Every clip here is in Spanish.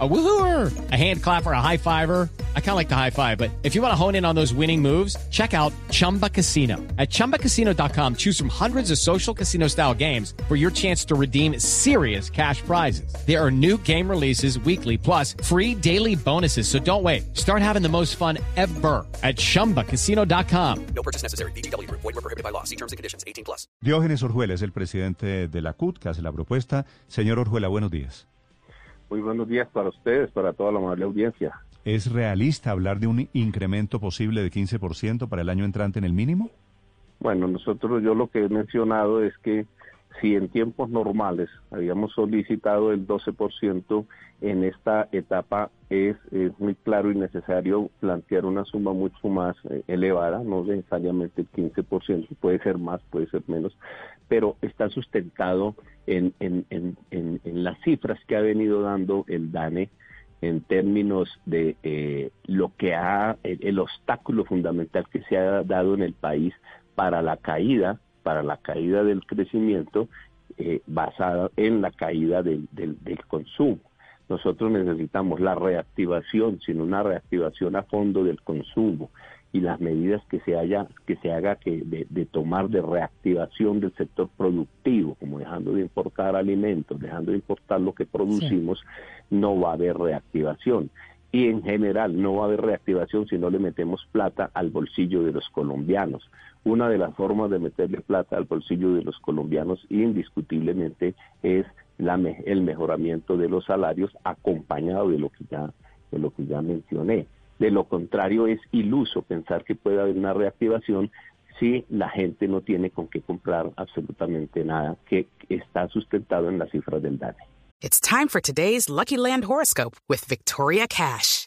A woohooer, a hand clapper, a high fiver. I kind of like the high five, but if you want to hone in on those winning moves, check out Chumba Casino. At ChumbaCasino.com, choose from hundreds of social casino style games for your chance to redeem serious cash prizes. There are new game releases weekly, plus free daily bonuses. So don't wait. Start having the most fun ever at ChumbaCasino.com. No purchase necessary. BGW. Void were prohibited by law. See terms and conditions. 18 plus. Diógenes Orjuela es el presidente de la CUT que hace la propuesta. Señor Orjuela, buenos días. Muy buenos días para ustedes, para toda la amable audiencia. ¿Es realista hablar de un incremento posible de 15% para el año entrante en el mínimo? Bueno, nosotros yo lo que he mencionado es que si en tiempos normales habíamos solicitado el 12%, en esta etapa es, muy claro y necesario plantear una suma mucho más eh, elevada, no necesariamente el 15%, puede ser más, puede ser menos, pero está sustentado en, las cifras que ha venido dando el DANE en términos de eh, lo que ha, el, obstáculo fundamental que se ha dado en el país para la caída, para la caída del crecimiento eh, basada en la caída del, del, consumo. Nosotros necesitamos la reactivación, sino una reactivación a fondo del consumo y las medidas que se haya que se haga que de, tomar de reactivación del sector productivo, como dejando de importar alimentos, dejando de importar lo que producimos, no va a haber reactivación. Y en general no va a haber reactivación si no le metemos plata al bolsillo de los colombianos. Una de las formas de meterle plata al bolsillo de los colombianos indiscutiblemente es el mejoramiento de los salarios acompañado de lo que ya de lo que ya mencioné. De lo contrario, es iluso pensar que puede haber una reactivación si la gente no tiene con qué comprar absolutamente nada que está sustentado en las cifras del DANE. It's time for today's Lucky Land horoscope with Victoria Cash.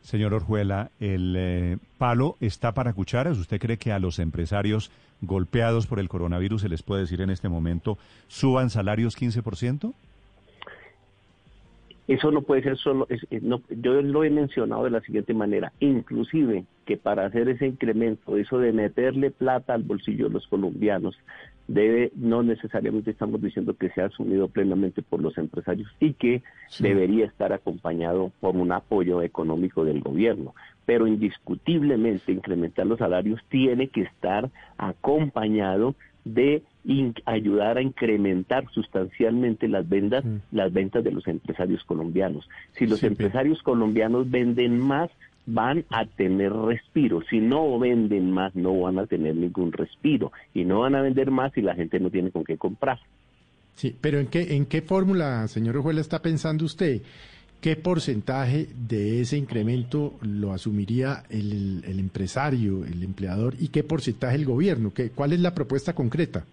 Señor Orjuela, ¿el eh, palo está para cucharas? ¿Usted cree que a los empresarios golpeados por el coronavirus se les puede decir en este momento suban salarios 15%? Eso no puede ser solo, yo lo he mencionado de la siguiente manera, inclusive que para hacer ese incremento, eso de meterle plata al bolsillo de los colombianos, debe, no necesariamente estamos diciendo que sea asumido plenamente por los empresarios y que debería estar acompañado por un apoyo económico del gobierno. Pero indiscutiblemente incrementar los salarios tiene que estar acompañado de ayudar a incrementar sustancialmente las ventas, mm. las ventas de los empresarios colombianos. Si los empresarios colombianos venden más, van a tener respiro. Si no venden más, no van a tener ningún respiro. Y no van a vender más si la gente no tiene con qué comprar. Sí, pero ¿en qué, en qué fórmula, señor Ojuela, está pensando usted? ¿Qué porcentaje de ese incremento lo asumiría el, el empresario, el empleador, y qué porcentaje el gobierno? ¿Qué, ¿Cuál es la propuesta concreta?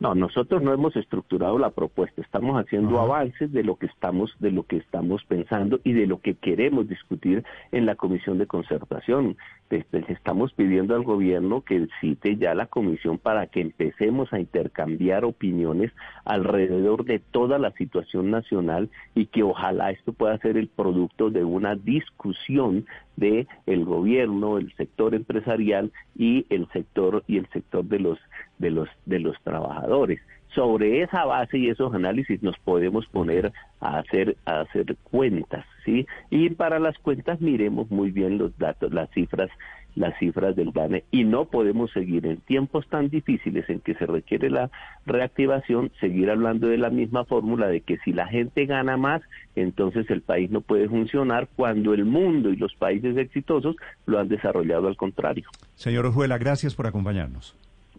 No, nosotros no hemos estructurado la propuesta, estamos haciendo avances de lo que estamos de lo que estamos pensando y de lo que queremos discutir en la comisión de concertación. Estamos pidiendo al gobierno que cite ya la comisión para que empecemos a intercambiar opiniones alrededor de toda la situación nacional y que ojalá esto pueda ser el producto de una discusión de el gobierno, el sector empresarial y el sector y el sector de los de los de los trabajadores. Sobre esa base y esos análisis nos podemos poner a hacer a hacer cuentas, ¿sí? Y para las cuentas miremos muy bien los datos, las cifras las cifras del DANE y no podemos seguir en tiempos tan difíciles en que se requiere la reactivación, seguir hablando de la misma fórmula de que si la gente gana más, entonces el país no puede funcionar cuando el mundo y los países exitosos lo han desarrollado al contrario. Señor Ojuela, gracias por acompañarnos.